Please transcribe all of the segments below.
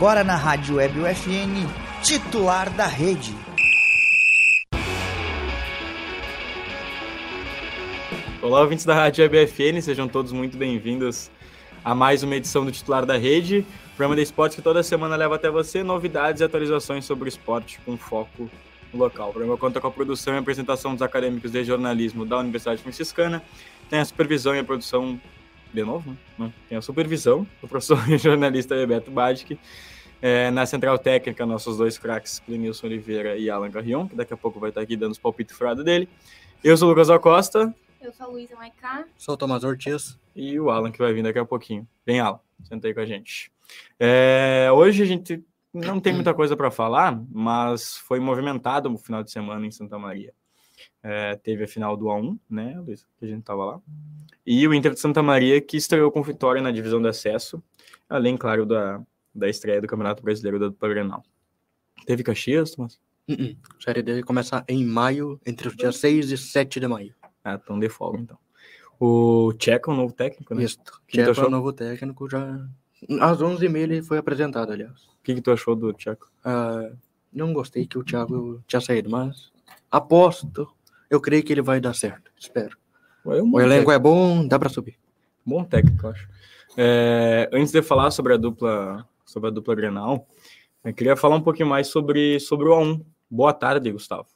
Agora na Rádio Web UFN, titular da rede. Olá, ouvintes da Rádio Web UFN, sejam todos muito bem-vindos a mais uma edição do Titular da Rede, programa de esportes que toda semana leva até você novidades e atualizações sobre esporte com foco local. O programa conta com a produção e apresentação dos acadêmicos de jornalismo da Universidade Franciscana, tem a supervisão e a produção de novo, né? Tem a supervisão do professor e jornalista Bebeto Badic. É, na central técnica, nossos dois craques, Clenilson Oliveira e Alan Carrion, que daqui a pouco vai estar aqui dando os palpites furados dele. Eu sou o Lucas Acosta. Eu sou a Luísa Maicá. Sou o Tomás Ortiz. E o Alan, que vai vir daqui a pouquinho. Vem, Alan, senta aí com a gente. É, hoje a gente não tem muita coisa para falar, mas foi movimentado o final de semana em Santa Maria. É, teve a final do A1, né, Luiz, que a gente tava lá. E o Inter de Santa Maria, que estreou com vitória na divisão de acesso, além, claro, da, da estreia do Campeonato Brasileiro da Dupla Grenal. Teve Caxias, Thomas? Uh -uh. Série D começa em maio, entre os dias 6 e 7 de maio. Ah, tão de folga, então. O Tcheco é o novo técnico, né? Isso. Tcheco é o novo técnico, já... Às 11h30 ele foi apresentado, aliás. O que, que tu achou do Tcheco? Uh, não gostei que o Thiago tinha saído, mas aposto, eu creio que ele vai dar certo, espero. É um o elenco técnico. é bom, dá para subir. Bom técnico, eu acho. É, antes de falar sobre a dupla, sobre a dupla Grenal, eu queria falar um pouquinho mais sobre, sobre o A1. Boa tarde, Gustavo.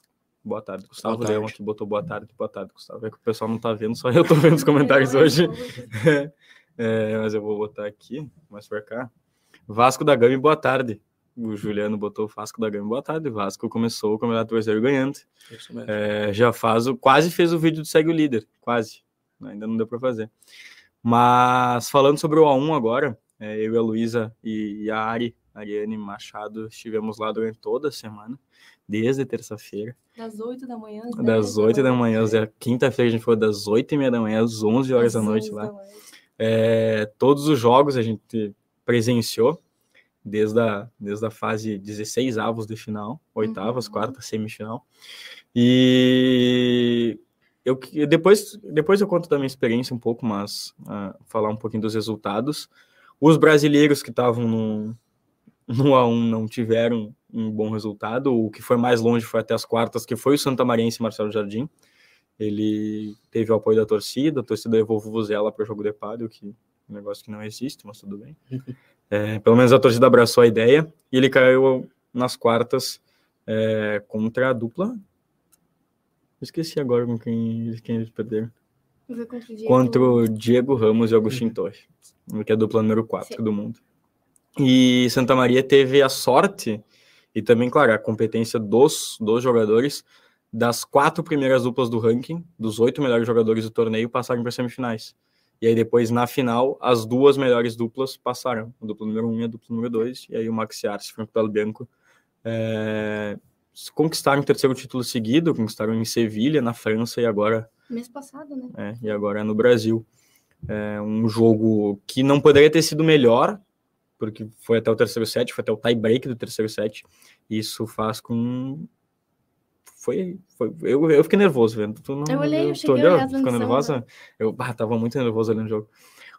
Boa tarde, Gustavo boa tarde. Leão aqui botou boa tarde, boa tarde, Gustavo. É que o pessoal não tá vendo, só eu tô vendo os comentários hoje. é, mas eu vou botar aqui, mais pra cá. Vasco da Gama, boa tarde. O Juliano botou o Vasco da Gama, boa tarde. Vasco começou o Campeonato Brasileiro ganhando. Isso mesmo. É, já faz o, quase fez o vídeo do Segue o Líder, quase. Ainda não deu para fazer. Mas falando sobre o A1 agora, é, eu e a Luísa e a Ari, Ariane Machado, estivemos lá durante toda a semana, desde terça-feira. Das 8 da manhã às Das 8 da manhã, às quinta-feira a gente foi das 8 e meia da manhã às 11 horas da noite lá. É, todos os jogos a gente presenciou, desde a, desde a fase 16 avos de final, oitavas, uhum. quartas, semifinal. E eu depois, depois eu conto da minha experiência um pouco, mas uh, falar um pouquinho dos resultados. Os brasileiros que estavam no, no A1 não tiveram um bom resultado. O que foi mais longe foi até as quartas, que foi o Santa Mariense Marcelo Jardim. Ele teve o apoio da torcida, a torcida levou o Vuvuzela para o jogo de pádel, que é um negócio que não existe, mas tudo bem. É, pelo menos a torcida abraçou a ideia e ele caiu nas quartas é, contra a dupla. Esqueci agora com quem, quem eles perderam. Contra o Diego Ramos e Agostinho uhum. Torres, que é a dupla número 4 Sim. do mundo. E Santa Maria teve a sorte e também, claro, a competência dos, dos jogadores das quatro primeiras duplas do ranking, dos oito melhores jogadores do torneio, passarem para semifinais. E aí depois, na final, as duas melhores duplas passaram. A dupla número um e a dupla número dois. E aí o Maxi Arce e Franco Del Bianco é, conquistaram o terceiro título seguido, conquistaram em Sevilha, na França, e agora... Mês passado, né? É, e agora é no Brasil. É um jogo que não poderia ter sido melhor, porque foi até o terceiro set, foi até o tie break do terceiro set. Isso faz com foi, foi eu, eu fiquei nervoso vendo. Tu não, eu olhei, eu cheguei olhou, ficou nervosa? Né? Eu ah, tava muito nervoso ali no jogo.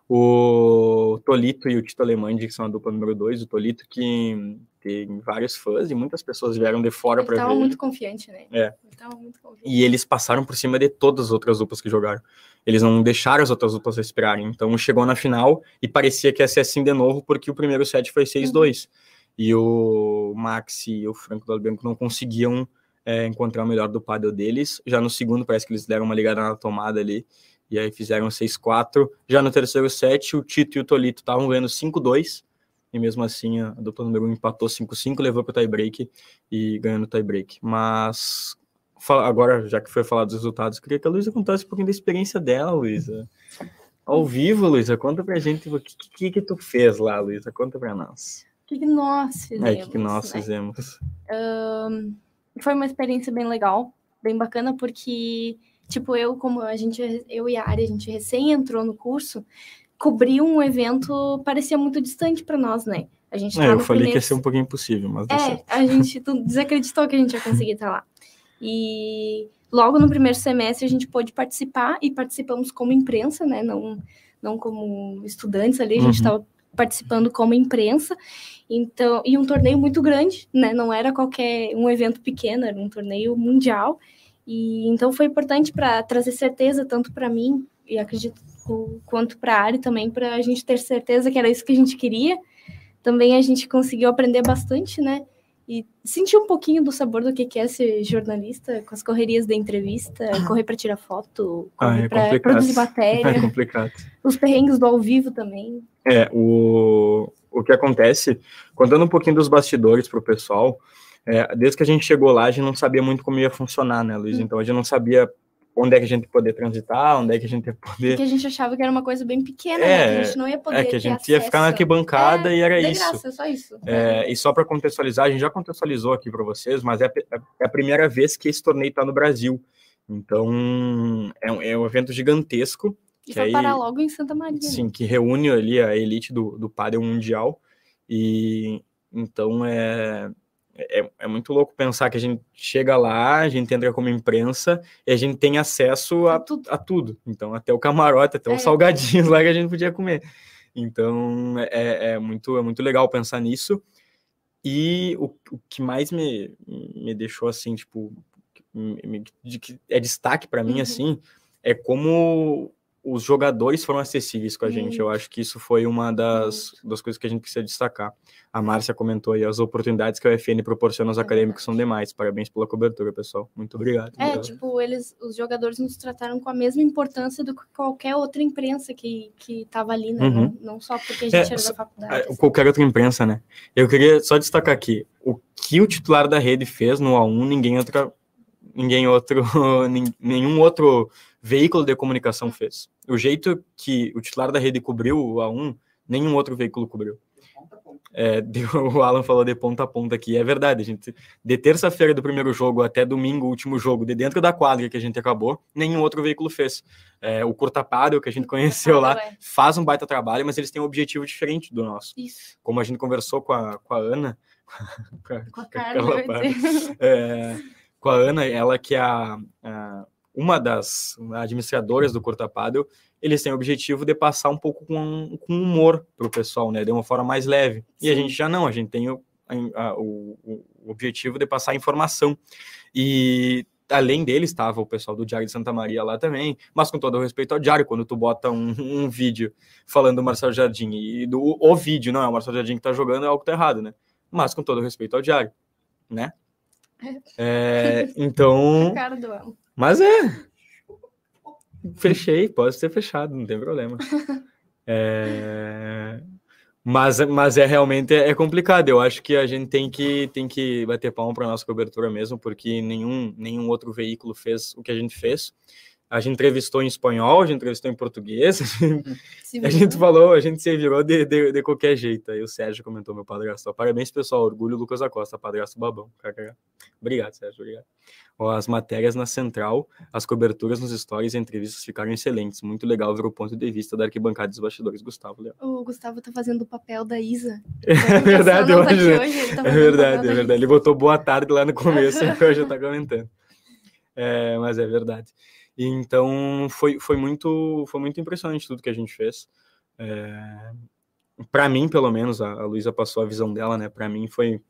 O Tolito e o Tito Alemande, que são a dupla número 2, o Tolito que tem vários fãs e muitas pessoas vieram de fora para ver. Tava muito confiante, né? É. Tava muito confiante. E eles passaram por cima de todas as outras duplas que jogaram. Eles não deixaram as outras duplas respirarem. Então chegou na final e parecia que ia ser assim de novo, porque o primeiro set foi 6-2. Uhum. E o Maxi e o Franco Dalbianco não conseguiam é, encontrar o melhor do paddle deles. Já no segundo, parece que eles deram uma ligada na tomada ali, e aí fizeram 6-4. Já no terceiro set, o Tito e o Tolito estavam ganhando 5-2, e mesmo assim a dupla número 1 empatou 5-5, levou para o tie-break e ganhou no tie-break. Mas agora, já que foi falar dos resultados, queria que a Luísa contasse um pouquinho da experiência dela, Luísa. Ao vivo, Luísa, conta pra gente o que, que, que tu fez lá, Luísa, conta pra nós. O que, que nós fizemos? É, o que, que nós né? fizemos? Um, foi uma experiência bem legal, bem bacana, porque, tipo, eu, como a gente, eu e a Ari, a gente recém entrou no curso, cobrir um evento parecia muito distante para nós, né? A gente é, eu falei primeiro... que ia ser um pouquinho impossível, mas É, a gente desacreditou que a gente ia conseguir estar lá. E logo no primeiro semestre a gente pôde participar e participamos como imprensa, né? Não, não como estudantes ali, a gente estava uhum. Participando como imprensa. Então, e um torneio muito grande, né? Não era qualquer um evento pequeno, era um torneio mundial. E então foi importante para trazer certeza tanto para mim e acredito quanto para a Ari também, para a gente ter certeza que era isso que a gente queria. Também a gente conseguiu aprender bastante, né? E sentir um pouquinho do sabor do que é ser jornalista, com as correrias da entrevista, correr para tirar foto, correr ah, é para produzir matéria. É complicado. Os perrengues do ao vivo também. É, o, o que acontece, contando um pouquinho dos bastidores para o pessoal, é, desde que a gente chegou lá, a gente não sabia muito como ia funcionar, né, Luiz? Hum. Então a gente não sabia onde é que a gente poder transitar, onde é que a gente ia poder. Porque a gente achava que era uma coisa bem pequena, é, né? Que a gente não ia poder. É que a gente ia ficar na arquibancada é, e era isso. Graça, só isso. É, e só para contextualizar, a gente já contextualizou aqui para vocês, mas é, é a primeira vez que esse torneio está no Brasil. Então é um, é um evento gigantesco. E vai aí, parar logo em Santa Maria. Sim, né? que reúne ali a elite do, do pádel mundial. E então é é, é, muito louco pensar que a gente chega lá, a gente entra como imprensa e a gente tem acesso a, tudo. a tudo. Então, até o camarote, até é. os salgadinhos lá que a gente podia comer. Então, é, é, muito, é muito legal pensar nisso. E o, o que mais me, me deixou assim, tipo, me, de, que é destaque para mim, uhum. assim, é como os jogadores foram acessíveis com a gente. Eu acho que isso foi uma das, das coisas que a gente precisa destacar. A Márcia comentou aí, as oportunidades que a UFN proporciona aos é acadêmicos são demais. Parabéns pela cobertura, pessoal. Muito obrigado. É, obrigado. tipo, eles, os jogadores nos trataram com a mesma importância do que qualquer outra imprensa que, que tava ali, né? Uhum. Não, não, só porque a gente é, era da faculdade. É, assim. Qualquer outra imprensa, né? Eu queria só destacar aqui, o que o titular da rede fez no A1, ninguém outra ninguém outro, nenhum outro veículo de comunicação fez. O jeito que o titular da rede cobriu o A1, nenhum outro veículo cobriu. É, o Alan falou de ponta a ponta aqui, é verdade, a gente, de terça-feira do primeiro jogo até domingo, último jogo, de dentro da quadra que a gente acabou, nenhum outro veículo fez. É, o Curtapado, que a gente conheceu lá, é. faz um baita trabalho, mas eles têm um objetivo diferente do nosso. Isso. Como a gente conversou com a, com a Ana, com a, com a Carla, é, com a Ana, ela que é a, a uma das administradoras do Curta Paddle, eles têm o objetivo de passar um pouco com, com humor para o pessoal, né? De uma forma mais leve. Sim. E a gente já não, a gente tem o, a, o, o objetivo de passar informação. E além deles estava o pessoal do Diário de Santa Maria lá também, mas com todo o respeito ao Diário, quando tu bota um, um vídeo falando do Marcelo Jardim e do o vídeo, não é o Marcelo Jardim que está jogando, é algo que tá errado, né? Mas com todo o respeito ao Diário, né? É, então. Mas é. Fechei, pode ser fechado, não tem problema. É... Mas, mas é realmente é complicado. Eu acho que a gente tem que, tem que bater palma para nossa cobertura mesmo, porque nenhum, nenhum outro veículo fez o que a gente fez. A gente entrevistou em espanhol, a gente entrevistou em português, a gente falou, a gente se virou de, de, de, qualquer jeito. Aí o Sérgio comentou, meu padrasto. Parabéns, pessoal. Orgulho Lucas Acosta, padrasto babão. Obrigado, Sérgio. Obrigado. Ó, as matérias na central, as coberturas nos stories e entrevistas ficaram excelentes. Muito legal ver o ponto de vista da arquibancada dos bastidores. Gustavo, Léo. O Gustavo tá fazendo o papel da Isa. É verdade, hoje, hoje tá é verdade, é verdade. Ele botou boa tarde lá no começo e hoje tá comentando. É, mas é verdade. E então foi, foi, muito, foi muito impressionante tudo que a gente fez. É, para mim, pelo menos, a, a Luísa passou a visão dela, né? Para mim foi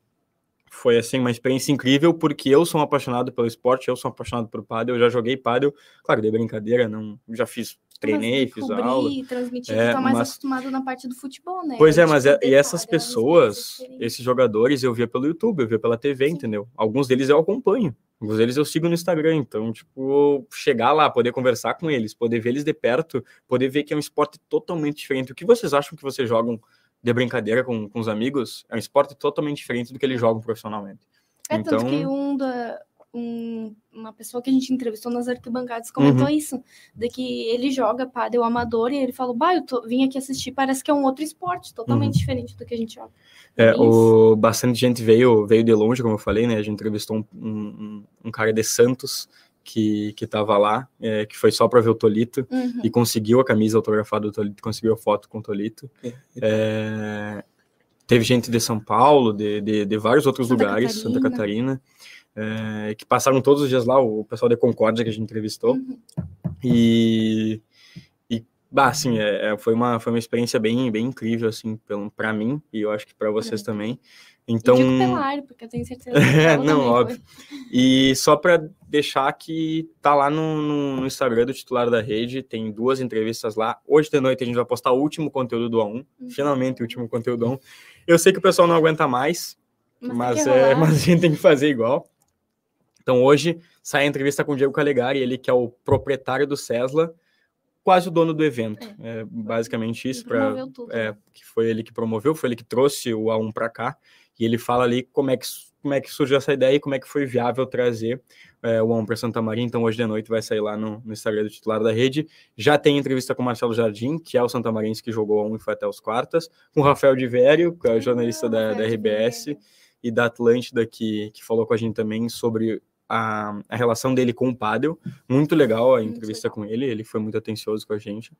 foi assim uma experiência incrível porque eu sou um apaixonado pelo esporte, eu sou um apaixonado por pádel, eu já joguei pádel, claro, de brincadeira, não, já fiz treinei, fiz cobrir, aula. transmitir, é, tá mais mas... acostumado na parte do futebol, né? Pois é, mas é, e essas pessoas, esses jogadores, eu via pelo YouTube, eu via pela TV, Sim. entendeu? Alguns deles eu acompanho. Alguns deles eu sigo no Instagram, então, tipo, chegar lá, poder conversar com eles, poder ver eles de perto, poder ver que é um esporte totalmente diferente. O que vocês acham que vocês jogam de brincadeira com, com os amigos? É um esporte totalmente diferente do que eles jogam profissionalmente. É, então... tanto que um da, um, uma pessoa que a gente entrevistou nas arquibancadas comentou uhum. isso, de que ele joga pádel amador e ele falou, bah, eu tô, vim aqui assistir, parece que é um outro esporte, totalmente uhum. diferente do que a gente joga. É, o, bastante gente veio, veio de longe, como eu falei, né, a gente entrevistou um, um, um cara de Santos, que, que tava lá, é, que foi só para ver o Tolito, uhum. e conseguiu a camisa autografada do Tolito, conseguiu a foto com o Tolito. É, é, teve gente de São Paulo, de, de, de vários outros Santa lugares, Catarina. Santa Catarina é, que passaram todos os dias lá, o pessoal da Concórdia que a gente entrevistou. Uhum. E, e, Bah, sim, é, é, foi, uma, foi uma experiência bem, bem incrível, assim, para mim, e eu acho que para vocês também. Então, E digo pela área, porque eu tenho certeza É, não, óbvio. foi. E só para deixar que tá lá no, no, no Instagram do titular da rede, tem duas entrevistas lá. Hoje de noite a gente vai postar o último conteúdo do A1, Uhum. finalmente o último conteúdo do A1. Eu sei que o pessoal não aguenta mais, Mas, mas, é, mas a gente tem que fazer igual. Então hoje sai a entrevista com o Diego Calegari, ele que é o proprietário do Cesla, quase o dono do evento. É, basicamente isso, tudo. é, que foi ele que promoveu, foi ele que trouxe o A1 para cá, e ele fala ali como é que, como é que surgiu essa ideia e como é que foi viável trazer é, o A1 para Santa Maria. Então, hoje de noite vai sair lá no, no Instagram do titular da rede. Já tem entrevista com o Marcelo Jardim, que é o Santa Marense que jogou A1 e foi até os quartas, com o Rafael de Vério, que é o jornalista da, da RBS, e da Atlântida, que, que falou com a gente também sobre a, a relação dele com o Padel. Muito legal a Muito entrevista com ele, ele foi muito atencioso com a gente.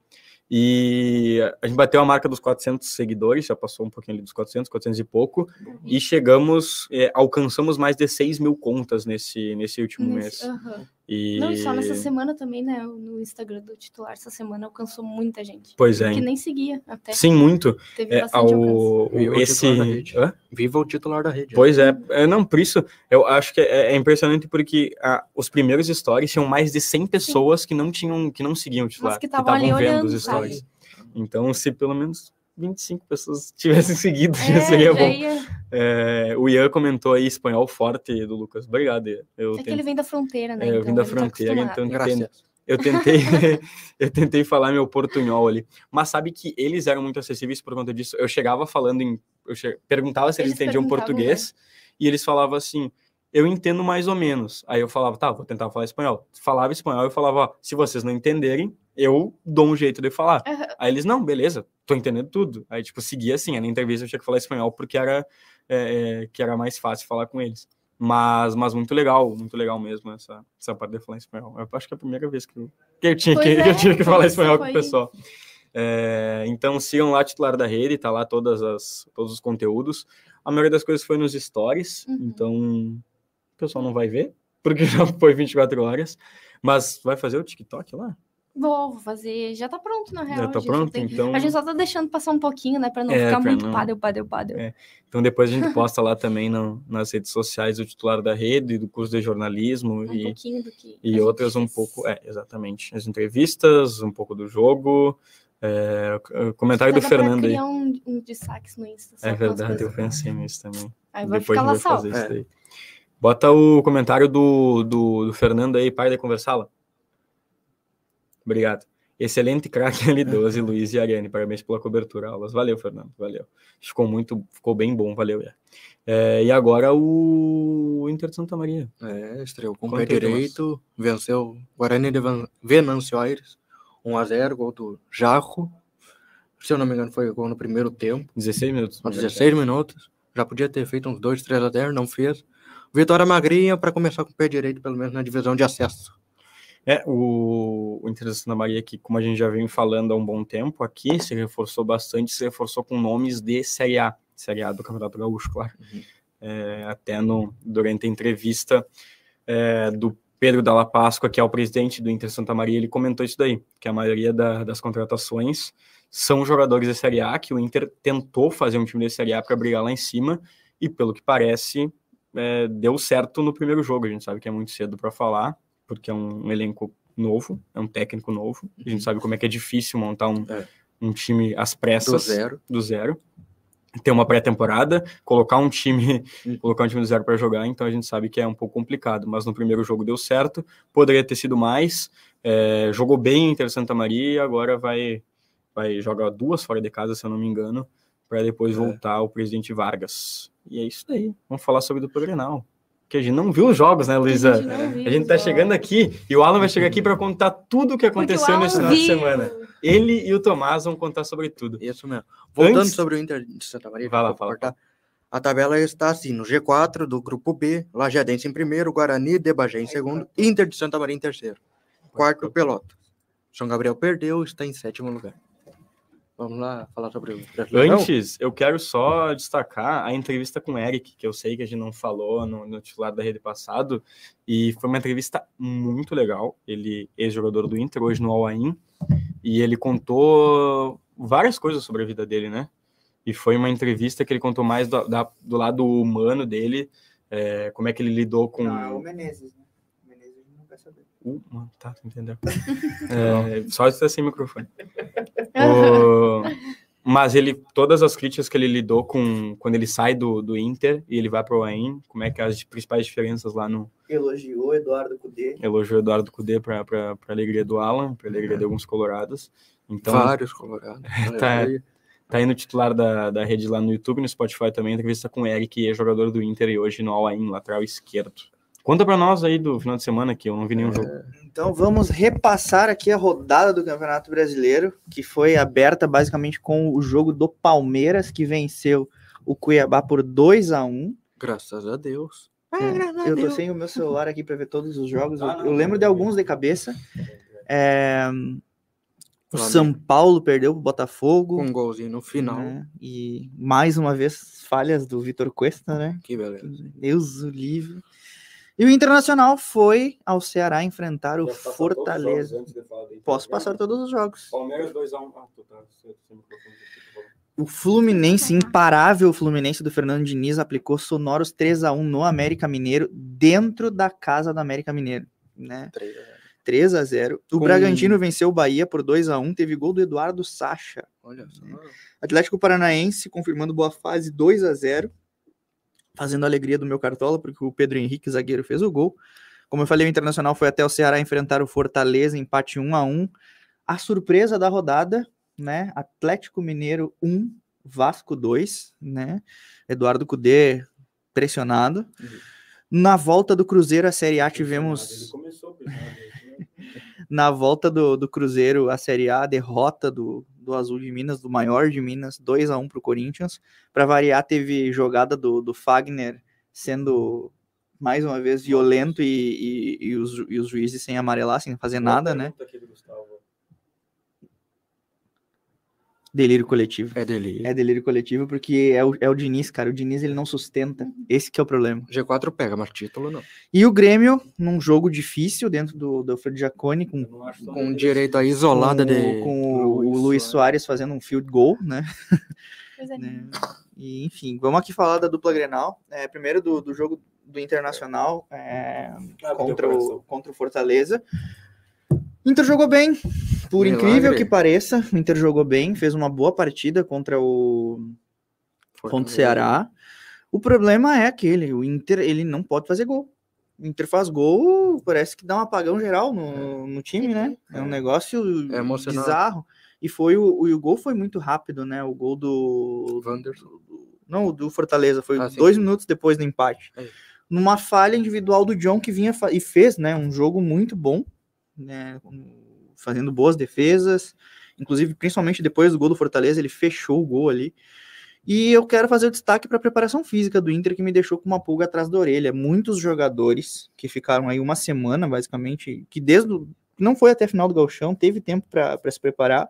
E a gente bateu a marca dos 400 seguidores, já passou um pouquinho ali dos 400, 400 e pouco, e chegamos, é, alcançamos mais de 6 mil contas nesse, nesse último mês. aham. E... Não, e só nessa semana também, né? No Instagram do titular, essa semana alcançou muita gente. Pois é. Que nem seguia até. Sim, muito. Teve É, bastante ao, o esse... titular da rede. Hã? Viva o titular da rede. Pois é, é, não, por isso eu acho que é, é impressionante porque ah, os primeiros stories tinham mais de 100 pessoas que não tinham, que não seguiam o titular, Mas que estavam vendo olhando, os sabe? stories. Então, se pelo menos 25 pessoas tivessem seguido, É, já seria já bom. ia- É, o Ian comentou aí espanhol forte do Lucas. Obrigado, Ian. Eu, É que tentei, ele vem da fronteira, né? é, eu vim da ele tá fronteira, acostumado. então eu tentei, eu tentei falar meu portunhol ali. Mas sabe que eles eram muito acessíveis por conta disso. Eu chegava falando em. Eu che- perguntava se eles, Eles entendiam português e eles falavam assim. Eu entendo mais ou menos. Aí eu falava, tá, vou tentar falar espanhol. Falava espanhol, eu falava, ó, se vocês não entenderem, eu dou um jeito de falar. Aham. Aí eles, não, beleza, tô entendendo tudo. Aí, tipo, seguia assim, na entrevista eu tinha que falar espanhol porque era, é, é, que era mais fácil falar com eles. Mas, mas muito legal, muito legal mesmo essa, essa parte de falar espanhol. Eu acho que é a primeira vez que eu, que eu, tinha, que, que é, eu tive que falar foi- espanhol com o pessoal. É, então sigam lá titular da rede, tá lá todas as, todos os conteúdos. A maioria das coisas foi nos stories, Uhum. então o pessoal não vai ver, porque já foi 24 horas. Mas vai fazer o TikTok lá? Vou, vou fazer. Já tá pronto, na real. Já tá a gente só pronto? tem- Então... A gente só tá deixando passar um pouquinho, né? Pra não É, ficar pra muito não- padel, padel, padel. É. Então depois a gente posta lá também no- nas redes sociais do titular da rede, do curso de jornalismo Um e, pouquinho do que. e outras um pouco, é, exatamente, as entrevistas, um pouco do jogo, é, o comentário do Fernando aí. criar um, um destaques no Insta. só É verdade, eu coisas. pensei nisso também. Aí vai Depois ficar lá salvo. isso É. daí. Bota o comentário do, do, do Fernando aí, pai de conversá-la. Obrigado. Excelente craque L12, Luiz e Ariane. Parabéns pela cobertura, aulas. Valeu, Fernando. Valeu. Ficou muito, ficou bem bom, valeu. É. E agora o Inter de Santa Maria. É, estreou com o pé direito, venceu o Guarani de Venâncio Aires, 1x0, gol do Jarro. Se eu não me engano, foi gol no primeiro tempo, 16 minutos. aos 16 minutos. Já podia ter feito uns 2, 3 a 0, não fez. Vitória magrinha para começar com o pé direito, pelo menos na divisão de acesso. É, o, o Inter de Santa Maria, que como a gente já vem falando há um bom tempo aqui, se reforçou bastante, se reforçou com nomes de Série A, Série A do Campeonato Gaúcho, claro. Uhum. É, até no, durante a entrevista é, do Pedro Dalla Páscoa, que é o presidente do Inter Santa Maria, ele comentou isso daí, que a maioria da- das contratações são jogadores de Série A, que o Inter tentou fazer um time de Série A para brigar lá em cima, e pelo que parece, é, deu certo no primeiro jogo. A gente sabe que é muito cedo para falar, porque é um, um elenco novo, é um técnico novo. A gente sabe como é que é difícil montar um, É. um time às Do pressas zero. do zero, ter uma pré-temporada, colocar um time, Hum. colocar um time do zero para jogar, então a gente sabe que é um pouco complicado, mas no primeiro jogo deu certo, poderia ter sido mais, é, jogou bem Inter Santa Maria, agora vai vai jogar duas fora de casa, se eu não me engano, para depois É. voltar o presidente Vargas. E é isso aí. Vamos falar sobre o Grenal. Que a gente não viu os jogos, né, Luísa? A gente não viu A gente tá chegando aqui e o Alan vai chegar aqui para contar tudo o que aconteceu nesse final de semana. Ele e o Tomás vão contar sobre tudo. Isso mesmo. Voltando Antes- sobre o Inter de Santa Maria, Vai lá, fala, cortar. a tabela está assim, no G4 do grupo B, Lajadense em primeiro, Guarani de Bagé em segundo, Inter de Santa Maria em terceiro. Quarto, Pelotas. São Gabriel perdeu, está em sétimo lugar. Vamos lá falar sobre o Brasileirão? Antes, eu quero só destacar a entrevista com o Eric, que eu sei que a gente não falou no, no titular da rede passado, e foi uma entrevista muito legal. Ele é ex-jogador do Inter, hoje no Al-Ain, e ele contou várias coisas sobre a vida dele, né? E foi uma entrevista que ele contou mais do, da, do lado humano dele, é, como é que ele lidou com. É o Menezes, né? Uh, mano, tá, tu entendeu? É, só estar sem microfone. O- Mas ele, todas as críticas que ele lidou com quando ele sai do, do Inter e ele vai para o como é que as principais diferenças lá no Elogiou Eduardo Cudê. elogio Eduardo Cudê para a alegria do Alan, para alegria de alguns colorados. Então, Vários colorados. Tá. tá aí no titular da, da rede lá no YouTube, no Spotify também, entrevista com o Eric, que é jogador do Inter e hoje no All-In, lateral esquerdo. Conta para nós aí do final de semana que eu não vi nenhum jogo. Então vamos repassar aqui a rodada do Campeonato Brasileiro, que foi aberta basicamente com o jogo do Palmeiras, que venceu o Cuiabá por 2 a 1 Graças a Deus. É, eu tô sem o meu celular aqui para ver todos os jogos. Ah, eu, não, eu lembro de alguns de cabeça. É, o. São Paulo perdeu pro Botafogo. Um golzinho no final. né? E mais uma vez falhas do Vitor Cuesta, né? Que beleza. Deus o livre. E o Internacional foi ao Ceará enfrentar o Fortaleza. Posso passar todos os jogos. Palmeiras 2x1. Ah, tu tá. O Fluminense, imparável Fluminense do Fernando Diniz, aplicou sonoros 3 a 1 no América Mineiro, dentro da casa do América Mineiro, né? 3 a 0 O Com- Bragantino venceu o Bahia por 2 a 1 teve gol do Eduardo Sacha. Olha só. Atlético Paranaense confirmando boa fase 2 a 0 fazendo a alegria do meu cartola, porque o Pedro Henrique, zagueiro, fez o gol. Como eu falei, o Internacional foi até o Ceará enfrentar o Fortaleza, empate 1 a 1 A surpresa da rodada, né? Atlético Mineiro 1, Vasco 2, né? Eduardo Cudê pressionado. Na volta do Cruzeiro, a Série A tivemos começou na volta do, do Cruzeiro, a Série A, a derrota do, do Azul de Minas, do maior de Minas, 2 a 1 para o Corinthians. Para variar, teve jogada do, do Fagner sendo mais uma vez violento e, e, e os, e os juízes sem amarelar, sem fazer nada, né? Delírio coletivo. É dele. É delírio coletivo porque é o, é o Diniz, cara. O Diniz ele não sustenta. Esse que é o problema. G4 pega, mas título não. E o Grêmio, num jogo difícil dentro do, do Alfredo Giacone, com Com direito a isolada com, o- de. com o, o Luiz Soares fazendo um field goal, né? Linda. né? E, enfim, vamos aqui falar da dupla Grenal. É, primeiro do, do jogo do Internacional é, contra, o, contra o Fortaleza. Inter jogou bem, por Milagre. incrível que pareça. O Inter jogou bem, fez uma boa partida contra o, contra o Ceará. O problema é aquele, o Inter ele não pode fazer gol. O Inter faz gol, parece que dá um apagão geral no, no time, né? É um negócio É bizarro. E foi o, o, o gol foi muito rápido, né? O gol do. Wanderson. Não, o do Fortaleza. Foi Ah, sim. dois minutos depois do empate. É. Numa falha individual do John que vinha e fez, né? Um jogo muito bom, né? Fazendo boas defesas. Inclusive, principalmente depois do gol do Fortaleza, ele fechou o gol ali. E eu quero fazer o destaque para a preparação física do Inter, que me deixou com uma pulga atrás da orelha. Muitos jogadores que ficaram aí uma semana, basicamente, que desde o, não foi até a final do Galchão, teve tempo para se preparar,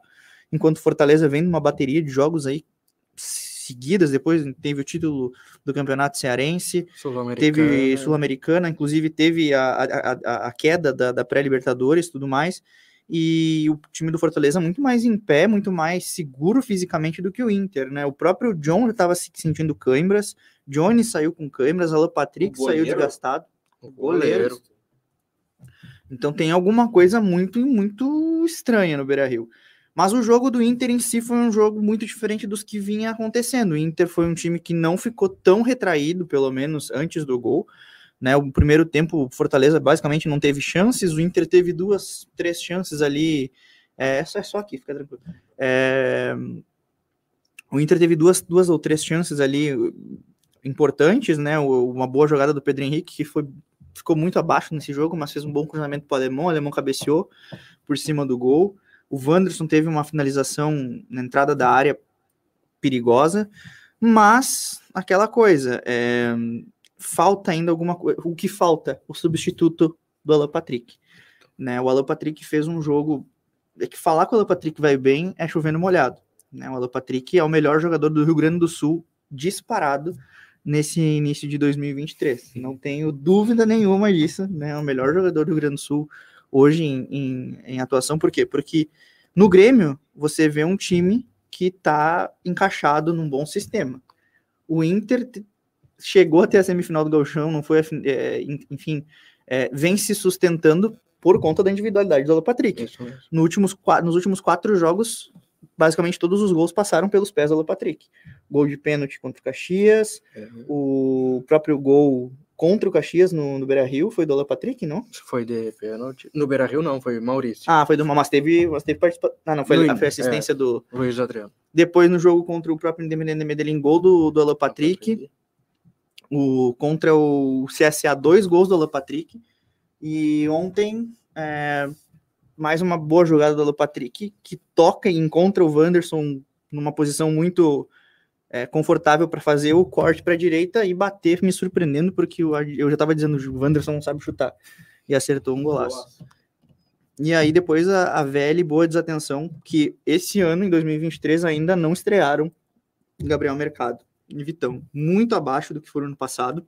enquanto Fortaleza vem numa bateria de jogos aí seguidas, depois teve o título do Campeonato Cearense, Sul-Americana. teve Sul-Americana, inclusive teve a, a, a, queda da, da pré-Libertadores e tudo mais, e o time do Fortaleza muito mais em pé, muito mais seguro fisicamente do que o Inter, né? O próprio John estava se sentindo câimbras, Johnny saiu com câimbras, Alan Patrick saiu desgastado. O goleiro. Então tem alguma coisa muito, muito estranha no Beira-Rio. Mas o jogo do Inter em si foi um jogo muito diferente dos que vinha acontecendo. O Inter foi um time que não ficou tão retraído, pelo menos antes do gol. Né, o primeiro tempo, Fortaleza basicamente não teve chances, o Inter teve duas, três chances ali. É, só, é só aqui, fica tranquilo. É, o Inter teve duas, duas ou três chances ali importantes, né? Uma boa jogada do Pedro Henrique, que foi, ficou muito abaixo nesse jogo, mas fez um bom cruzamento para o Alemão. O Alemão cabeceou por cima do gol. O Wanderson teve uma finalização na entrada da área perigosa, mas aquela coisa, é, falta ainda alguma coisa. O que falta? O substituto do Alan Patrick. Né? O Alan Patrick fez um jogo. É que falar que o Alan Patrick vai bem é chovendo molhado. Né? O Alan Patrick é o melhor jogador do Rio Grande do Sul disparado nesse início de 2023. Não tenho dúvida nenhuma disso. Né? É o melhor jogador do Rio Grande do Sul hoje em, em, em atuação. Por quê? Porque No Grêmio, você vê um time que está encaixado num bom sistema. O Inter chegou até a semifinal do Gauchão, não foi, é, enfim, é, vem se sustentando por conta da individualidade do Alan Patrick. No últimos, nos últimos quatro jogos, basicamente todos os gols passaram pelos pés do Alan Patrick. Gol de pênalti contra o Caxias, uhum. o próprio gol contra o Caxias no, no Beira Rio foi do Alan Patrick, não? Foi de pênalti. No Beira Rio não, foi Maurício. Ah, foi do mas teve, mas teve participação. Ah, não, foi, Luiz, foi assistência é, do Luiz Adriano. Depois no jogo contra o próprio Independente de Medellín, gol do, do Alan Patrick. O, contra o CSA, dois gols do Alan Patrick. E ontem, é, mais uma boa jogada do Alan Patrick, que toca e encontra o Wanderson numa posição muito é, confortável para fazer o corte para a direita e bater, me surpreendendo, porque eu, eu já estava dizendo, o Wanderson não sabe chutar. E acertou um golaço. E aí depois a, a velha e boa desatenção, que esse ano, em 2023, ainda não estrearam Gabriel Mercado e Vitão. Muito abaixo do que foram no passado.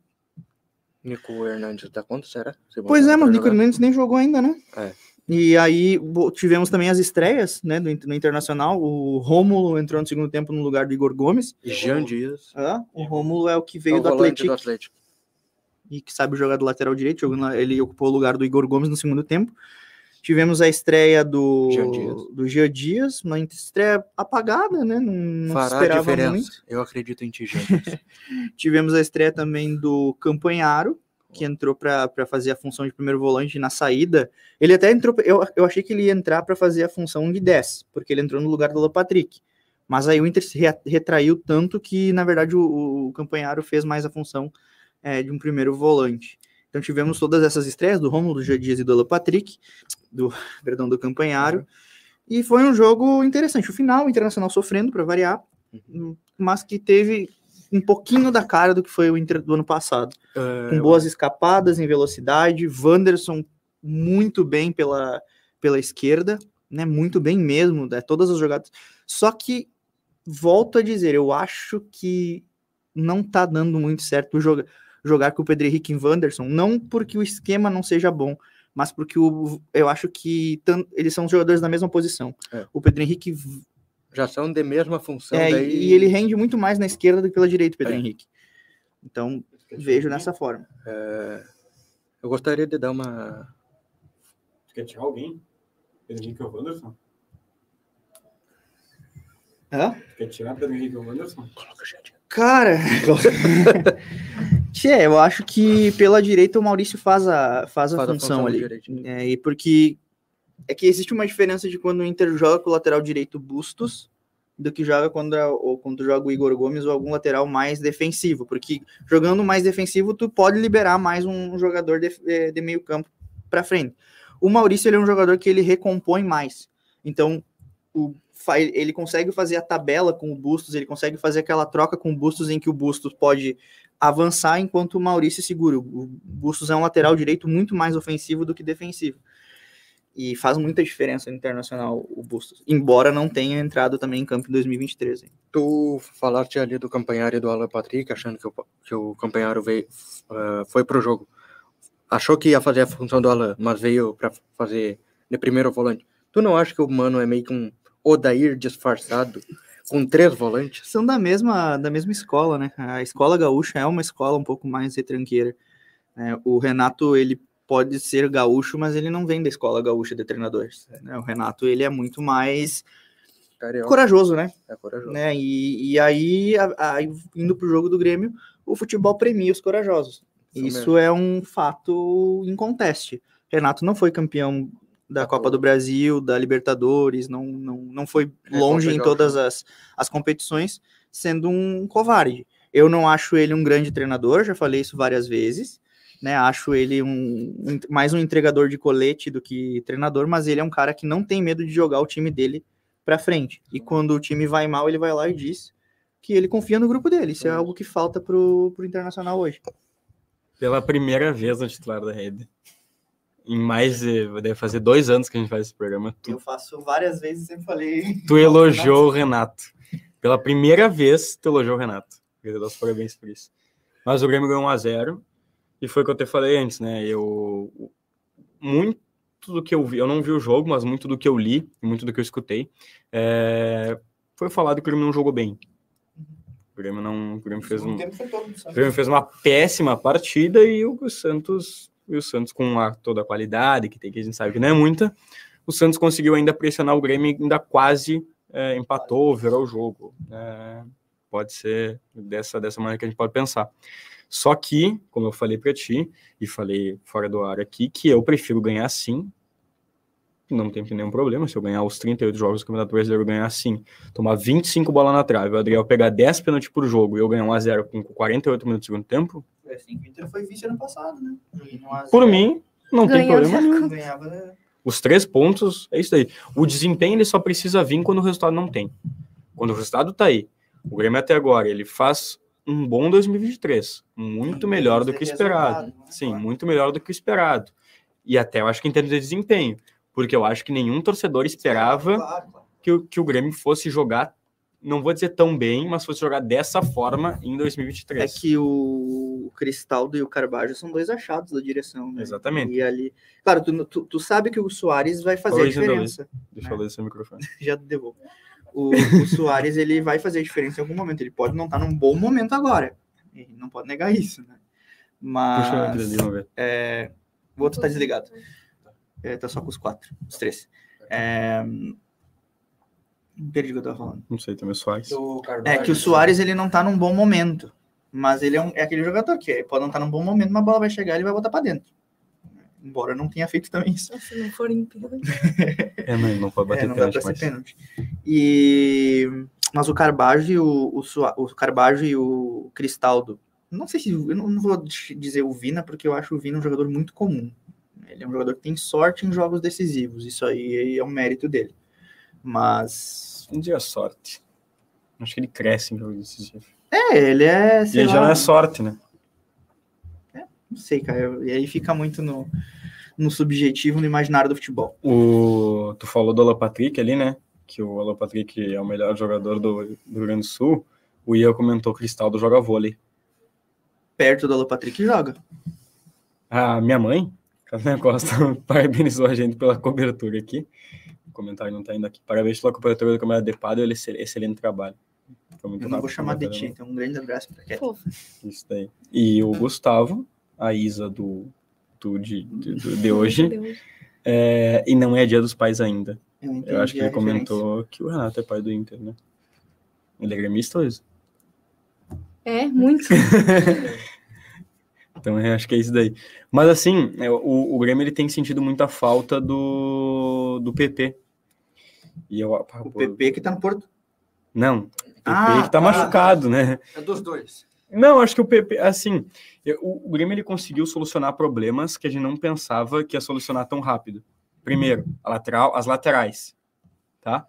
Nico Hernandes dá conta, será? pois é, mas Nico Hernandes nem jogou ainda, né? É. E aí tivemos também as estreias né, do, no Internacional. O Rômulo entrou no segundo tempo no lugar do Igor Gomes. E Jean Dias. Ah, o Rômulo é o que veio é o do, Atlético, do Atlético. E que sabe jogar do lateral direito. Jogando, ele ocupou o lugar do Igor Gomes no segundo tempo. Tivemos a estreia do Jean Dias, do Jean Dias uma estreia apagada, né? Não, não Fará esperava diferença. muito. Eu acredito em ti, Jean Tivemos a estreia também do Campanharo, que entrou para fazer a função de primeiro volante na saída. Ele até entrou, eu, eu achei que ele ia entrar para fazer a função de 10, porque ele entrou no lugar do Patrick. Mas aí o Inter se retraiu tanto que, na verdade, o, o Campanharo fez mais a função é, de um primeiro volante. Então tivemos todas essas estreias do Romulo, do Jadias e do Patrick, do, perdão, do Campanharo. E foi um jogo interessante. O final, o Internacional sofrendo para variar, uhum. mas que teve um pouquinho da cara do que foi o Inter do ano passado. É, com boas escapadas em velocidade, Wanderson muito bem pela, pela esquerda, né? Muito bem mesmo, né, todas as jogadas. Só que volto a dizer, eu acho que não tá dando muito certo jogar, jogar com o Pedro Henrique e Wanderson, não porque o esquema não seja bom, mas porque o, eu acho que eles são jogadores da mesma posição. É. O Pedro Henrique já são de mesma função. É, daí... E ele rende muito mais na esquerda do que pela direita, Pedro é. Henrique. Então, vejo dessa forma. É, eu gostaria de dar uma. Quer tirar alguém? Pedro Henrique ou Wanderson? Hã? Quer tirar Pedro Henrique ou Wanderson? Coloca gente. Cara, Tchê, eu acho que pela direita o Maurício faz a, faz a, faz função, a função, ali. É, e porque é que existe uma diferença de quando o Inter joga com o lateral direito Bustos do que joga quando, é, ou quando joga o Igor Gomes ou algum lateral mais defensivo, porque jogando mais defensivo tu pode liberar mais um jogador de, é, de meio campo para frente. O Maurício ele é um jogador que ele recompõe mais, então o, ele consegue fazer a tabela com o Bustos, ele consegue fazer aquela troca com o Bustos em que o Bustos pode avançar enquanto o Maurício segura. O Bustos é um lateral direito muito mais ofensivo do que defensivo e faz muita diferença no Internacional o Bustos, embora não tenha entrado também em campo em 2023. Hein. Tu falaste ali do Campanharo e do Alan Patrick, achando que o, que o Campanharo veio, uh, foi pro jogo. Achou que ia fazer a função do Alan, mas veio para fazer de primeiro volante. Tu não acha que o Mano é meio que um Odair disfarçado? com três volantes. São da mesma, da mesma escola, né? A escola gaúcha é uma escola um pouco mais retranqueira. É, o Renato, ele pode ser gaúcho, mas ele não vem da escola gaúcha de treinadores. Né? O Renato ele é muito mais Carioca. corajoso, né? É corajoso. Né? E, e aí, a, a, indo para o jogo do Grêmio, o futebol premia os corajosos. Isso, Isso é um fato inconteste. Renato não foi campeão da é Copa do Brasil, da Libertadores, não, não, não foi é, longe em todas as, as competições, sendo um covarde. Eu não acho ele um grande treinador, já falei isso várias vezes né? Acho ele um, mais um entregador de colete do que treinador, mas ele é um cara que não tem medo de jogar o time dele para frente. E quando o time vai mal, ele vai lá e diz que ele confia no grupo dele. Isso é algo que falta pro, pro Internacional hoje. Pela primeira vez no titular da rede. Em mais de. Deve fazer dois anos que a gente faz esse programa. Tu, Eu faço várias vezes e falei. Tu elogiou o Renato. Pela primeira vez, tu elogiou o Renato. Queria dar os parabéns por isso. Mas o Grêmio ganhou 1x0 e foi o que eu te falei antes, né? Eu muito do que eu vi, eu não vi o jogo, mas muito do que eu li, muito do que eu escutei, é, foi falado que o Grêmio não jogou bem. O Grêmio não, o Grêmio fez um, o Grêmio fez uma péssima partida e o Santos, e o Santos com a, toda a qualidade que tem, que a gente sabe que não é muita, o Santos conseguiu ainda pressionar o Grêmio e ainda quase é, empatou, virou o jogo. É, pode ser dessa, dessa maneira que a gente pode pensar. Só que, como eu falei para ti, e falei fora do ar aqui, que eu prefiro ganhar sim. Não tem nenhum problema. Se eu ganhar os 38 jogos do Campeonato Brasileiro, ganhar assim, tomar 25 bolas na trave, o Adriel pegar 10 pênaltis por jogo e eu ganhar 1x0 com 48 minutos do segundo tempo. É assim que o Inter foi vice ano passado, né? Por mim, não tem problema. Ganhava, né? Os três pontos, é isso aí. O desempenho ele só precisa vir quando o resultado não tem. Quando o resultado tá aí. O Grêmio até agora, ele faz um bom 2023. Muito Sim, melhor do que esperado. né? Sim, muito melhor do que esperado. E até eu acho que em termos de desempenho. Porque eu acho que nenhum torcedor esperava Claro, claro. que o, que o Grêmio fosse jogar, não vou dizer tão bem, mas fosse jogar dessa forma em É 2023. que o Cristaldo e o Carbajo são dois achados da direção, né? Exatamente. E ali. Claro, tu, tu, tu sabe que o Soares vai fazer Oi, a diferença. Deixa eu ler esse microfone. Já devolvo. O, o Soares, ele vai fazer a diferença em algum momento. Ele pode não estar num bom momento agora. Ele não pode negar isso, né? Puxa eu Mas. ver. É, o outro tá desligado. É, tá só com os quatro, os três. É, perdi o que eu tava falando. Não sei, também Soares. É que o Soares ele não tá num bom momento. Mas ele é, um- é aquele jogador que pode não estar num bom momento, mas a bola vai chegar e ele vai botar pra dentro. Embora não tenha feito também isso. Se não for impedido. É, mas ele não pode É, bater não dá pra pênalti, ser mas... pênalti. E... Mas o Carbajo e o, o, Sua- o Carbajo e o Cristaldo. Não sei se. Eu não não vou dizer o Vina, porque eu acho o Vina um jogador muito comum. Ele é um jogador que tem sorte em jogos decisivos. Isso aí é um mérito dele. Mas. Um dia sorte. Acho que ele cresce em jogo decisivo. É, ele é. E sei já lá, não é sorte, né? Não sei, cara. E aí fica muito no, no subjetivo, no imaginário do futebol. O... Tu falou do Alan Patrick ali, né? Que o Alan Patrick é o melhor jogador do, do Rio Grande do Sul. O Ian comentou que o Cristaldo joga vôlei. Perto do Alan Patrick joga. A minha mãe, Carolina Costa, parabenizou a gente pela cobertura aqui. O comentário não tá indo aqui. Parabéns pela cobertura do Campeonato de Pado, ele excel- excelente trabalho. Foi muito Eu não vou chamar de comentário, ti, então um grande abraço. Fofo. Isso daí. E o Gustavo, a Isa do, do, de, de, hoje, é, e não é dia dos pais ainda. Eu, entendi Eu acho que ele comentou que o Renato é pai do Inter, né? Ele é gremista, Isa? É, muito. Então eu acho que é isso daí. Mas assim, é, o, o Grêmio ele tem sentido muita falta do, do PP. E eu, O pô, PP que tá no Porto. Não, o PP Ah, que tá tá. machucado, né? É dos dois. Não, acho que o PP, assim, o, o Grêmio ele conseguiu solucionar problemas que a gente não pensava que ia solucionar tão rápido. Primeiro, a lateral, as laterais, tá?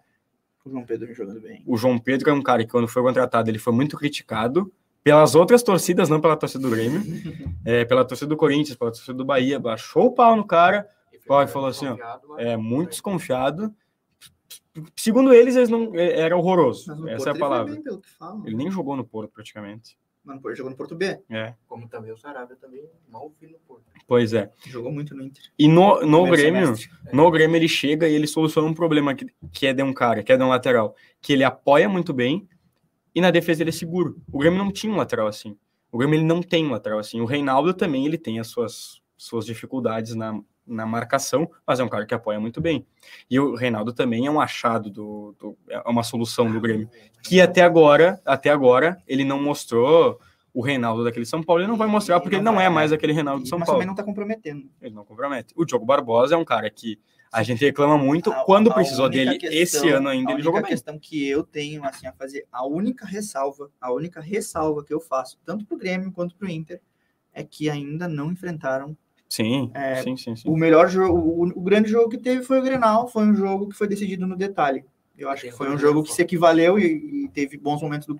O João Pedro jogando bem. O João Pedro é um cara que quando foi contratado ele foi muito criticado pelas outras torcidas, não pela torcida do Grêmio, é, pela torcida do Corinthians, pela torcida do Bahia, baixou o pau no cara, ele falou assim, ó, é muito desconfiado. Segundo eles, eles não é, era horroroso. Essa Porto é a ele palavra. falam. Ele nem jogou no Porto praticamente. Mas no Porto jogou no Porto B. É, Como também o Sarabia também mal vi no Porto. pois é. Jogou muito no Inter. E no, no Primeiro Grêmio, semestre. no Grêmio ele chega e ele soluciona um problema que, que é de um cara, que é de um lateral, que ele apoia muito bem e na defesa ele é seguro. O Grêmio não tinha um lateral assim. O Grêmio ele não tem um lateral assim. O Reinaldo também ele tem as suas, suas dificuldades na, na marcação, mas é um cara que apoia muito bem. E o Reinaldo também é um achado do, do é uma solução do Grêmio, que até agora, até agora ele não mostrou o Reinaldo daquele São Paulo, ele não vai mostrar porque ele não é mais aquele Reinaldo de São Mas Paulo. também não tá comprometendo. Ele não compromete. O Diogo Barbosa é um cara que a gente reclama muito. A- Quando a precisou dele questão- esse ano ainda, a ele jogou bem. questão que eu tenho assim a fazer, a única ressalva, a única ressalva que eu faço, tanto pro Grêmio quanto pro Inter, é que ainda não enfrentaram Sim, É, sim, sim, sim. o melhor jogo, o, o grande jogo que teve foi o Grenal, foi um jogo que foi decidido no detalhe. Eu acho que foi um jogo que se equivaleu e, e teve bons momentos do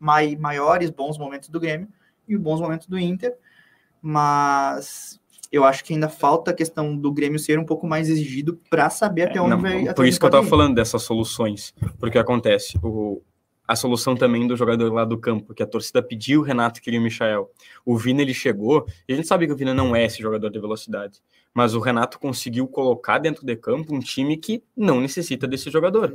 mai, maiores bons momentos do Grêmio e bons momentos do Inter, mas eu acho que ainda falta a questão do Grêmio ser um pouco mais exigido para saber até onde Não, vai. até por isso que eu pode tava ir. falando dessas soluções. Porque acontece, o, a solução também do jogador lá do campo, que a torcida pediu, o Renato queria o Michael. O Vina, ele chegou, e a gente sabe que o Vina não é esse jogador de velocidade. Mas o Renato conseguiu colocar dentro de campo um time que não necessita desse jogador.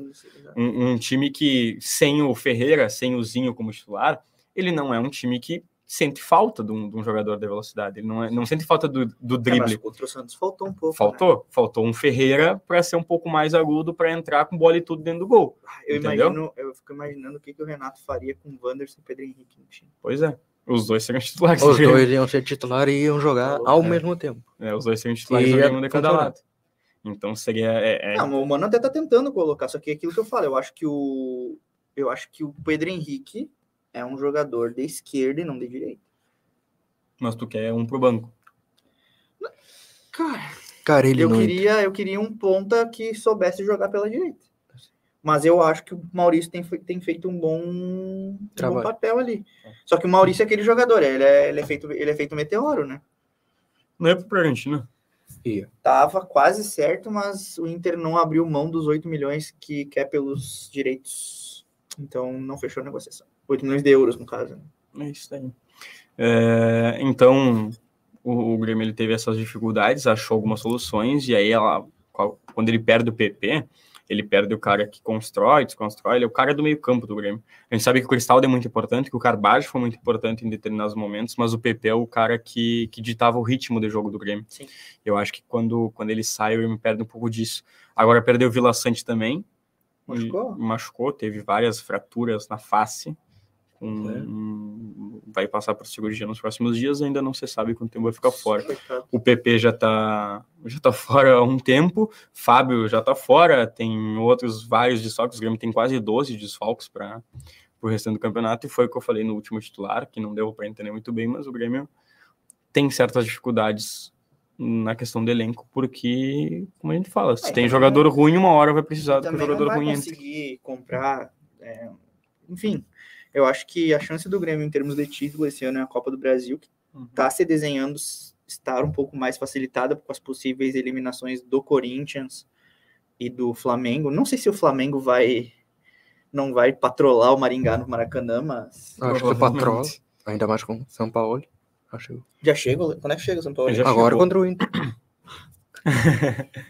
Um, um time que, sem o Ferreira, sem o Zinho como titular, ele não é um time que sente falta de um, de um jogador de velocidade. Ele não, é, não sente falta do, do É, drible. mas contra o Santos faltou um pouco. né? Faltou, faltou um Ferreira para ser um pouco mais agudo para entrar com bola e tudo dentro do gol. Eu Entendeu? imagino, eu fico imaginando o que, que o Renato faria com o Wanderson e o Pedro Henrique no time. Pois é, os dois seriam titulares. Os dois iam ser titulares e iam jogar Falou, ao é. mesmo tempo. É, os dois seriam titulares E do ia Grêmio de cada lado. Então seria é, é- Não, o Mano até tá tentando colocar, só que é aquilo que eu falo, eu acho que o eu acho que o Pedro Henrique é um jogador de esquerda e não de direita. mas tu quer um pro banco. Cara, Cara, ele eu não. queria, eu queria um ponta que soubesse jogar pela direita. Mas eu acho que o Maurício tem, tem feito um bom, um bom Trabalho. papel ali. Só que o Maurício é aquele jogador, ele é, ele é feito, ele é feito meteoro, né? Não é pro Argentina. ia. Tava quase certo, mas o Inter não abriu mão dos 8 milhões que quer pelos direitos. Então não fechou a negociação. 8 milhões de euros, no caso. né? É isso aí. É, então, o, o Grêmio ele teve essas dificuldades, achou algumas soluções, e aí ela, quando ele perde o PP, ele perde o cara que constrói, desconstrói, ele é o cara do meio campo do Grêmio. A gente sabe que o Cristaldo é muito importante, que o Carbajo foi muito importante em determinados momentos, mas o PP é o cara que, que ditava o ritmo do jogo do Grêmio. Sim. Eu acho que quando, quando ele sai, o Grêmio perde um pouco disso. Agora perdeu o Vila Sante também, Machucou? machucou, teve várias fraturas na face. Com- Vai passar por cirurgia nos próximos dias, ainda não se sabe quanto tempo vai ficar fora. Coitado. O PP já tá, já tá fora há um tempo, Fábio já tá fora, tem outros vários desfalques, o Grêmio tem quase 12 desfalques para o restante do campeonato, e foi o que eu falei no último titular, que não deu para entender muito bem, mas o Grêmio tem certas dificuldades na questão do elenco, porque, como a gente fala, se É, tem jogador ruim, uma hora vai precisar do jogador ruim entre. conseguir comprar. é, enfim, eu acho que a chance do Grêmio em termos de título esse ano é a Copa do Brasil, que Uhum. está se desenhando estar um pouco mais facilitada com as possíveis eliminações do Corinthians e do Flamengo. Não sei se o Flamengo vai não vai patrolar o Maringá no Maracanã, mas Acho que patrola, ainda mais com São Paulo. Acho. já chega. Quando é que chega o São Paulo? Já Agora chegou. contra o Inter.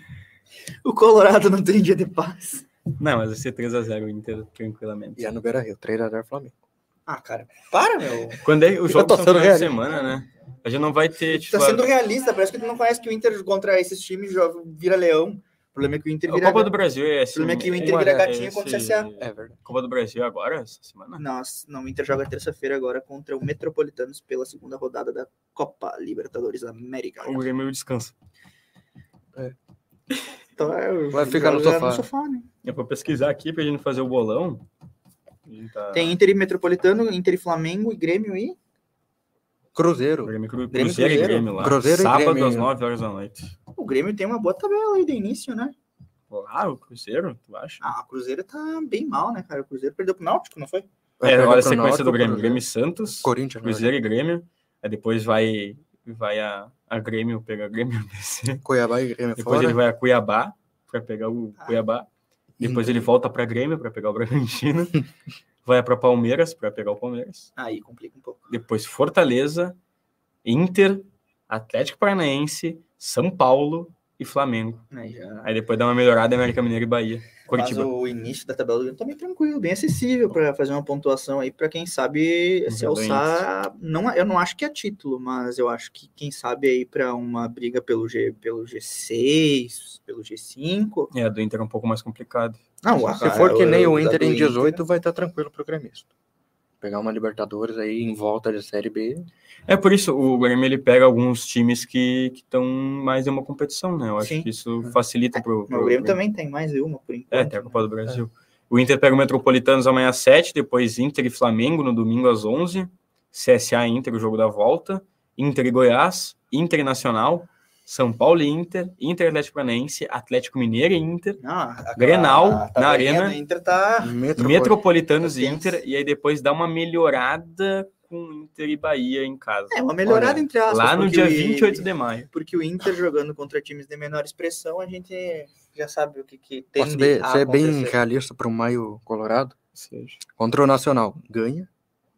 O Colorado não tem dia de paz. Não, mas vai ser 3x0 o Inter, tranquilamente. E é no Beira Rio, 3x0 Flamengo. Ah, cara, para, meu. Quando é, o jogo são sendo final de semana, né? A gente não vai ter, Tá tipo, sendo realista, parece que tu não conhece que o Inter contra esses times joga, vira leão. O problema é que o Inter a vira Copa do Brasil é assim. O problema é que o Inter vira é gatinho esse- contra o CSA. É verdade. Copa do Brasil agora, essa semana? Nossa, não, o Inter joga terça-feira agora contra o Metropolitanos pela segunda rodada da Copa Libertadores da América. O Grêmio descansa. Então, é, Vai ficar no joga sofá. né? Eu vou pesquisar aqui pra gente fazer o bolão. Tá- Tem Inter e Metropolitano, Inter e Flamengo e Grêmio e. Cruzeiro. Grêmio, Cru- Grêmio, Cruzeiro e Cruzeiro. Grêmio lá. Cruzeiro e Sábado Grêmio. às 9 horas da noite. O Grêmio tem uma boa tabela aí de início, né? Ah, o Cruzeiro, tu acha? Ah, o Cruzeiro tá bem mal, né, cara? O Cruzeiro perdeu pro Náutico, não foi? É, perder olha a sequência Náutico, do Grêmio. Grêmio e Santos, Corinthians, né? Cruzeiro e Grêmio. Aí depois vai, vai a, a Grêmio pegar Grêmio. Cuiabá e Grêmio Depois fora. ele vai a Cuiabá para pegar o Ah. Cuiabá. Depois ele volta para Grêmio para pegar o Bragantino. vai para Palmeiras para pegar o Palmeiras. Aí complica um pouco. Depois Fortaleza, Inter, Atlético Paranaense, São Paulo e Flamengo. Aí já... Aí depois dá uma melhorada em América Mineira e Bahia. Curitiba. Mas o início da tabela do Grêmio tá bem tranquilo, bem acessível para fazer uma pontuação aí para quem sabe se alçar. Não, eu não acho que é título, mas eu acho que quem sabe aí para uma briga pelo G, pelo G6, pelo G5. É, a do Inter é um pouco mais complicado. Não, Se for que nem o Inter em 18, vai estar tranquilo pro gremista. Pegar uma Libertadores aí em volta de Série B. É por isso o Grêmio ele pega alguns times que estão mais em uma competição, né? Eu acho Sim. que isso facilita pro, Mas pro o Grêmio também tem mais de uma por enquanto. É, tem a Copa do Brasil. O Inter pega o Metropolitanos amanhã às 7, depois Inter e Flamengo no domingo às 11, CSA e Inter, o jogo da volta, Inter e Goiás, Inter e Nacional, São Paulo e Inter, Inter Atlético Paranaense, Atlético Mineiro e Inter, Não, a- Grenal, a na tabelinha arena. Inter tá. Metropolitanos e Tenso. Inter, e aí depois dá uma melhorada com Inter e Bahia em casa. É uma melhorada Olha, entre aspas. Lá no porque dia o- 28 de maio. Porque o Inter jogando contra times de menor expressão, a gente já sabe o que, que tem Posso ser, a ser bem realista para o Maio Colorado? Seja, Contra o Nacional, ganha.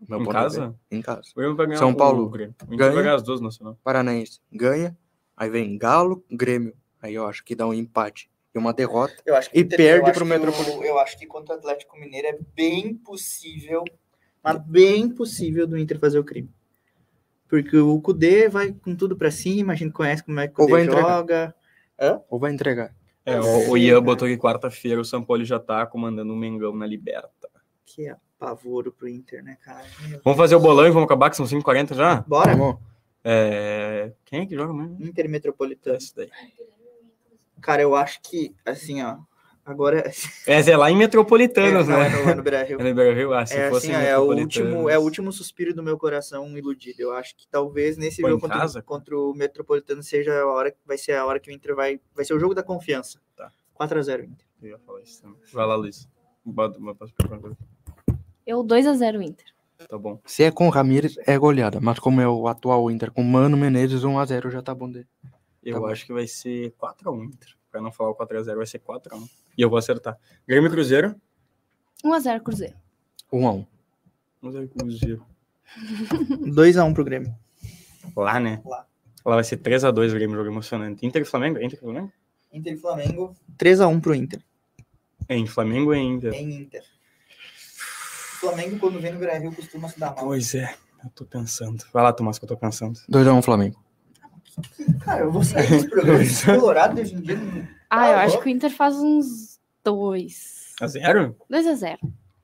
Meu em de casa? vista, Em casa. O São o- Paulo, o. O ganha. vai ganhar as duas nacional. Paranaense, ganha. Aí vem Galo, Grêmio. Aí eu acho que dá um empate e uma derrota. Eu acho E perde que o- Metropolitano. Eu acho que contra o Atlético Mineiro é bem possível, mas bem possível do Inter fazer o crime. Porque o Kudê vai com tudo pra cima, a gente conhece como é que o Kudê entregar. joga. Ou vai entregar. É, o, o Ian botou que quarta-feira o São Paulo já tá comandando o Mengão na Liberta. Que apavoro pro Inter, né, cara? Meu. Vamos fazer o bolão e vamos acabar que são 5h40 já? Bora. Vamos. É... Quem é que joga mesmo? Inter Metropolitano. Esse daí. Cara, eu acho que, assim, ó. Agora. Essa é lá em Metropolitanos, não, né? é no, é no Beira-Rio. É no? Ah, se É, fosse assim, é, o último, é o último suspiro do meu coração iludido. Eu acho que talvez nesse Foi em jogo contra, casa? contra o Metropolitano seja a hora, vai ser a hora que o Inter vai. Vai ser o jogo da confiança. Tá. 4x0 Inter. Eu ia falar isso também. Vai lá, Luiz. Bota, bota, bota, Eu 2x0 Inter. Tá bom. Se é com o Ramires, é goleada. Mas como é o atual Inter com Mano Menezes, 1x0 já tá bom dele. Eu bom. acho que vai ser 4x1, Inter. Pra não falar o 4x0, vai ser 4x1. E eu vou acertar. Grêmio e Cruzeiro. 1x0 Cruzeiro. 1x1. 1x0 Cruzeiro. 2x1 pro Grêmio. Lá, né? Lá. Lá vai ser 3x2 o Grêmio, jogo emocionante. Inter e Flamengo? Inter e Flamengo? Inter e Flamengo. 3x1 pro Inter. É, em Flamengo e Inter. Em Inter. O Flamengo, quando vem no Beira-Rio, costuma se dar mal. Pois é, eu tô pensando. Vai lá, Tomás, que eu tô pensando. 2x1 Flamengo. Cara, eu vou sair desse programa. Esse Colorado hoje em dia. não- Ah, eu Tá acho louco. que o Inter faz uns 2. A zero? 2x0.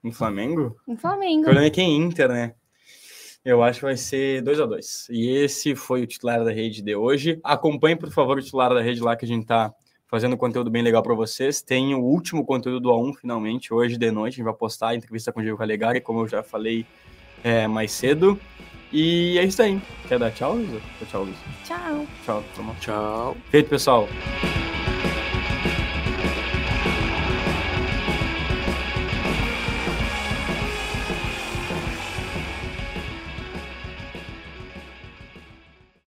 Em Flamengo? Em O Flamengo. problema é que é Inter, né? Eu acho que vai ser 2x2. E esse foi o titular da rede de hoje. Acompanhe, por favor, o titular da rede lá que a gente tá fazendo conteúdo bem legal para vocês. Tem o último conteúdo do A1, finalmente, hoje de noite. A gente vai postar a entrevista com o Diego Calegari, como eu já falei é, mais cedo. E é isso aí. Quer dar tchau, Luiz? Tchau, Luiz. Tchau. Tchau, Tomás. Tchau. Feito, pessoal.